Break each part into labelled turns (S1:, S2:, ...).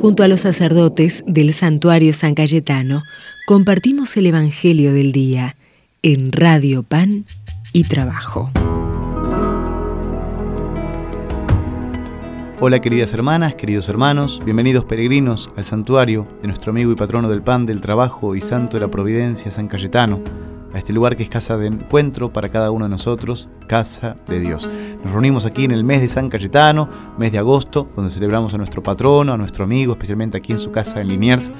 S1: Junto a los sacerdotes del santuario San Cayetano, compartimos el Evangelio del Día en Radio Pan y Trabajo.
S2: Hola queridas hermanas, queridos hermanos, bienvenidos peregrinos al santuario de nuestro amigo y patrono del pan, del trabajo y santo de la providencia, San Cayetano, a este lugar que es casa de encuentro para cada uno de nosotros, casa de Dios. Nos reunimos aquí en el mes de San Cayetano, mes de agosto, donde celebramos a nuestro patrono, a nuestro amigo, especialmente aquí en su casa en Liniers.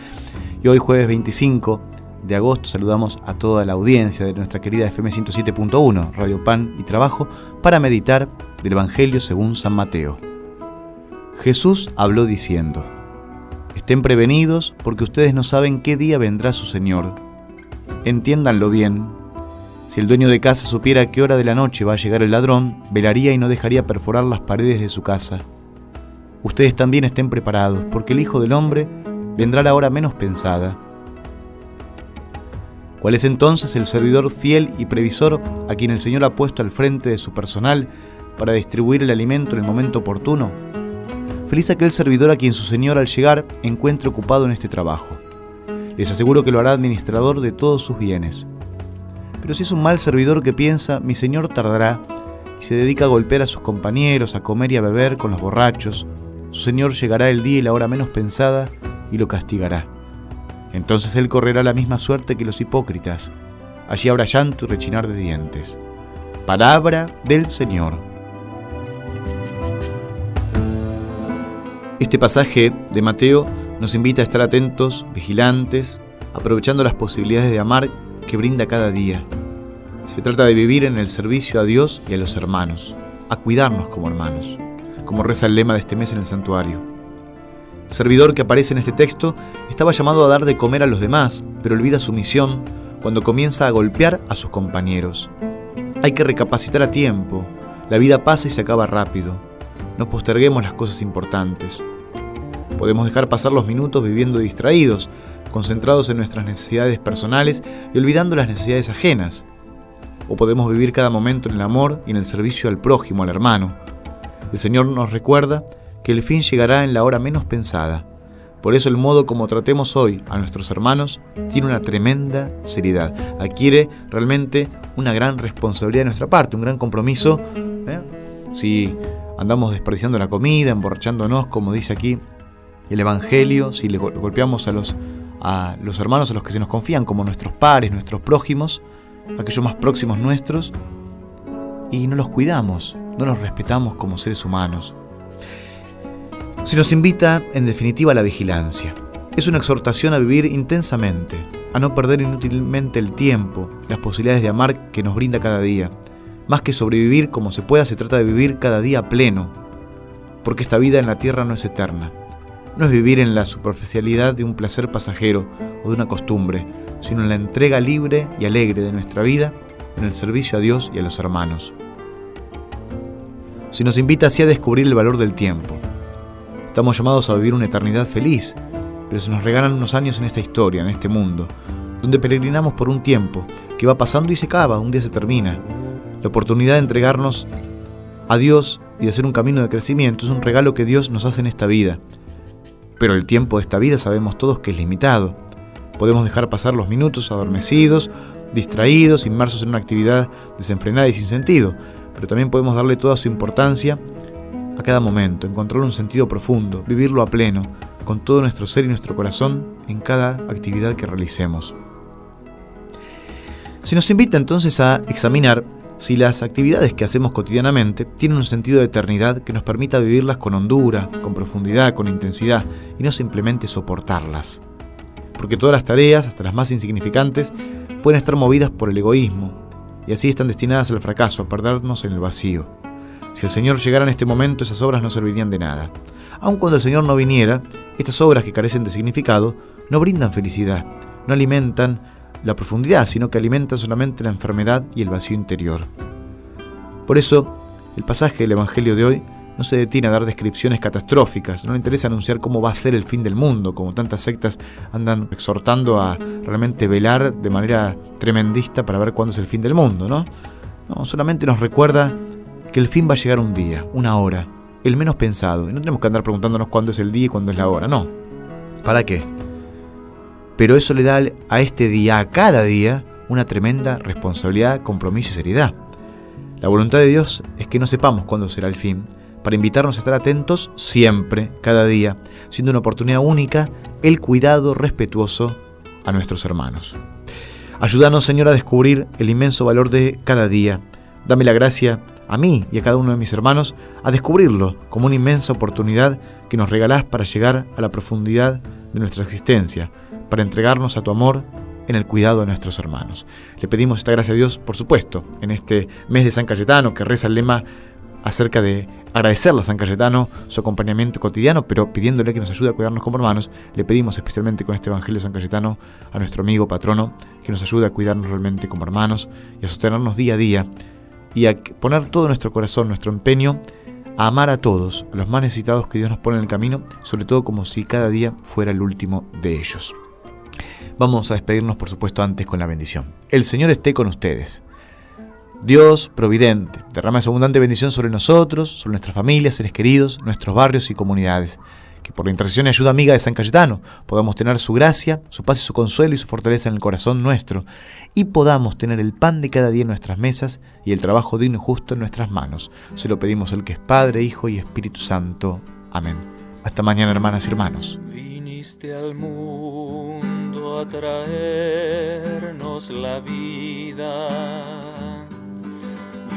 S2: Y hoy jueves 25 de agosto saludamos a toda la audiencia de nuestra querida FM 107.1, Radio Pan y Trabajo, para meditar del Evangelio según San Mateo. Jesús habló diciendo, Estén prevenidos porque ustedes no saben qué día vendrá su Señor. Entiéndanlo bien. Si el dueño de casa supiera a qué hora de la noche va a llegar el ladrón, velaría y no dejaría perforar las paredes de su casa. Ustedes también estén preparados, porque el Hijo del Hombre vendrá a la hora menos pensada. ¿Cuál es entonces el servidor fiel y previsor a quien el Señor ha puesto al frente de su personal para distribuir el alimento en el momento oportuno? Feliz aquel servidor a quien su señor al llegar encuentre ocupado en este trabajo. Les aseguro que lo hará administrador de todos sus bienes. Pero si es un mal servidor que piensa, mi señor tardará, y se dedica a golpear a sus compañeros, a comer y a beber con los borrachos, su señor llegará el día y la hora menos pensada y lo castigará. Entonces él correrá la misma suerte que los hipócritas. Allí habrá llanto y rechinar de dientes. Palabra del Señor. Este pasaje de Mateo nos invita a estar atentos, vigilantes, aprovechando las posibilidades de amar que brinda cada día. Se trata de vivir en el servicio a Dios y a los hermanos, a cuidarnos como hermanos, como reza el lema de este mes en el santuario. El servidor que aparece en este texto estaba llamado a dar de comer a los demás, pero olvida su misión cuando comienza a golpear a sus compañeros. Hay que recapacitar a tiempo, la vida pasa y se acaba rápido. No posterguemos las cosas importantes. Podemos dejar pasar los minutos viviendo distraídos, concentrados en nuestras necesidades personales y olvidando las necesidades ajenas. O podemos vivir cada momento en el amor y en el servicio al prójimo, al hermano. El Señor nos recuerda que el fin llegará en la hora menos pensada. Por eso el modo como tratemos hoy a nuestros hermanos tiene una tremenda seriedad. Adquiere realmente una gran responsabilidad de nuestra parte, un gran compromiso. ¿eh? Si andamos desperdiciando la comida, emborrachándonos, como dice aquí el Evangelio, si le golpeamos a los, a los hermanos a los que se nos confían como nuestros pares, nuestros prójimos, aquellos más próximos nuestros, y no los cuidamos, no los respetamos como seres humanos. Se nos invita, en definitiva, a la vigilancia. Es una exhortación a vivir intensamente, a no perder inútilmente el tiempo, las posibilidades de amar que nos brinda cada día, más que sobrevivir como se pueda, se trata de vivir cada día pleno, porque esta vida en la tierra no es eterna. No es vivir en la superficialidad de un placer pasajero o de una costumbre, sino en la entrega libre y alegre de nuestra vida en el servicio a Dios y a los hermanos. Se nos invita así a descubrir el valor del tiempo. Estamos llamados a vivir una eternidad feliz, pero se nos regalan unos años en esta historia, en este mundo, donde peregrinamos por un tiempo que va pasando y se acaba, un día se termina, la oportunidad de entregarnos a Dios y de hacer un camino de crecimiento es un regalo que Dios nos hace en esta vida. Pero el tiempo de esta vida sabemos todos que es limitado. Podemos dejar pasar los minutos adormecidos, distraídos, inmersos en una actividad desenfrenada y sin sentido, pero también podemos darle toda su importancia a cada momento, encontrar un sentido profundo, vivirlo a pleno, con todo nuestro ser y nuestro corazón en cada actividad que realicemos. Se nos invita entonces a examinar si las actividades que hacemos cotidianamente tienen un sentido de eternidad que nos permita vivirlas con hondura, con profundidad, con intensidad y no simplemente soportarlas. Porque todas las tareas, hasta las más insignificantes, pueden estar movidas por el egoísmo y así están destinadas al fracaso, a perdernos en el vacío. Si el Señor llegara en este momento, esas obras no servirían de nada. Aun cuando el Señor no viniera, estas obras que carecen de significado no brindan felicidad, no alimentan la profundidad, sino que alimenta solamente la enfermedad y el vacío interior. Por eso, el pasaje del Evangelio de hoy no se detiene a dar descripciones catastróficas, no le interesa anunciar cómo va a ser el fin del mundo, como tantas sectas andan exhortando a realmente velar de manera tremendista para ver cuándo es el fin del mundo, ¿no? No, solamente nos recuerda que el fin va a llegar un día, una hora, el menos pensado, y no tenemos que andar preguntándonos cuándo es el día y cuándo es la hora, no. ¿Para qué? Pero eso le da a este día, a cada día, una tremenda responsabilidad, compromiso y seriedad. La voluntad de Dios es que no sepamos cuándo será el fin, para invitarnos a estar atentos siempre, cada día, siendo una oportunidad única el cuidado respetuoso a nuestros hermanos. Ayúdanos, Señor, a descubrir el inmenso valor de cada día. Dame la gracia a mí y a cada uno de mis hermanos a descubrirlo como una inmensa oportunidad que nos regalás para llegar a la profundidad de nuestra existencia, para entregarnos a tu amor en el cuidado de nuestros hermanos. Le pedimos esta gracia a Dios, por supuesto, en este mes de San Cayetano que reza el lema acerca de agradecerle a San Cayetano su acompañamiento cotidiano, pero pidiéndole que nos ayude a cuidarnos como hermanos, le pedimos especialmente con este Evangelio de San Cayetano a nuestro amigo patrono que nos ayude a cuidarnos realmente como hermanos y a sostenernos día a día y a poner todo nuestro corazón, nuestro empeño a amar a todos, a los más necesitados que Dios nos pone en el camino, sobre todo como si cada día fuera el último de ellos. Vamos a despedirnos, por supuesto, antes con la bendición. El Señor esté con ustedes. Dios providente, derrama su abundante bendición sobre nosotros, sobre nuestras familias, seres queridos, nuestros barrios y comunidades. Que por la intercesión y ayuda amiga de San Cayetano podamos tener su gracia, su paz y su consuelo y su fortaleza en el corazón nuestro, y podamos tener el pan de cada día en nuestras mesas y el trabajo digno y justo en nuestras manos. Se lo pedimos el que es Padre, Hijo y Espíritu Santo. Amén. Hasta mañana, hermanas y hermanos.
S3: Viniste al mundo a traernos la vida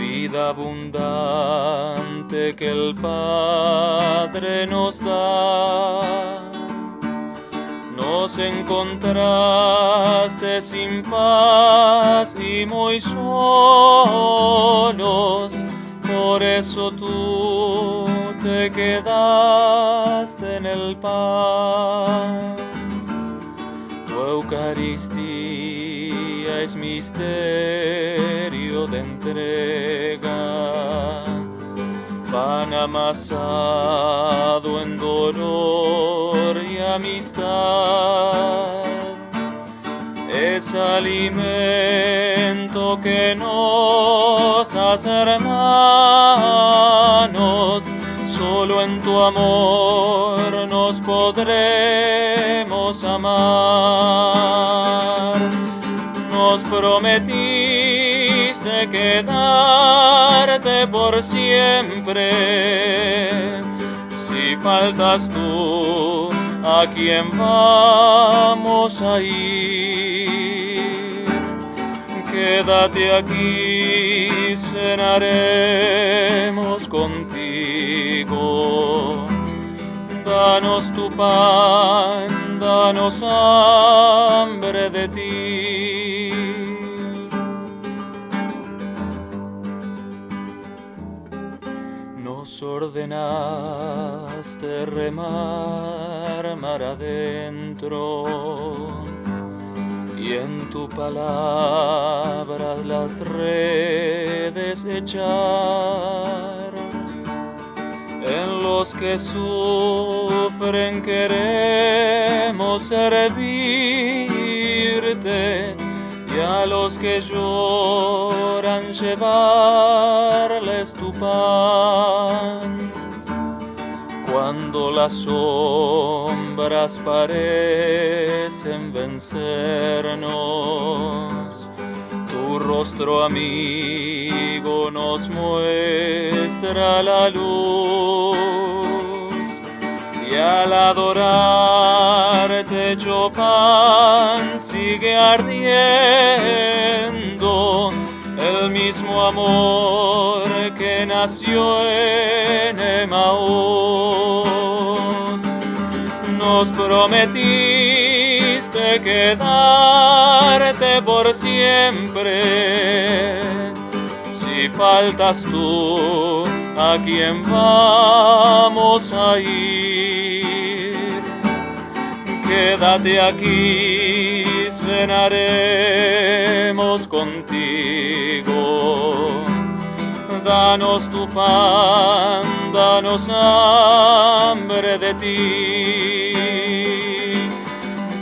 S3: vida abundante que el Padre nos da. Nos encontraste sin paz y muy solos, por eso tú te quedaste en el pan. Eucaristía es misterio de entrega, pan amasado en dolor y amistad. Es alimento que nos hace hermanos, solo en tu amor podremos amar. Nos prometiste quedarte por siempre. Si faltas tú, ¿a quién vamos a ir? Quédate aquí, cenaremos contigo. Danos tu pan, danos hambre de ti. Nos ordenaste remar mar adentro y en tu palabra las redes echar. En los que queremos servirte y a los que lloran llevarles tu pan. Cuando las sombras parecen vencernos, tu rostro amigo nos muestra la luz. Al adorarte yo pan sigue ardiendo el mismo amor que nació en Emaús. Nos prometiste quedarte por siempre. Si faltas tú, ¿a quién vamos a ir? Quédate aquí, cenaremos contigo. Danos tu pan, danos hambre de ti.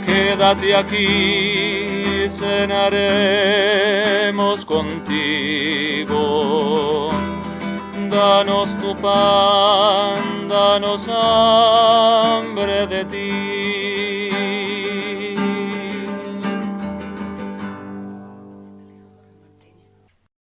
S3: Quédate aquí, cenaremos contigo. Danos tu pan, danos hambre de ti.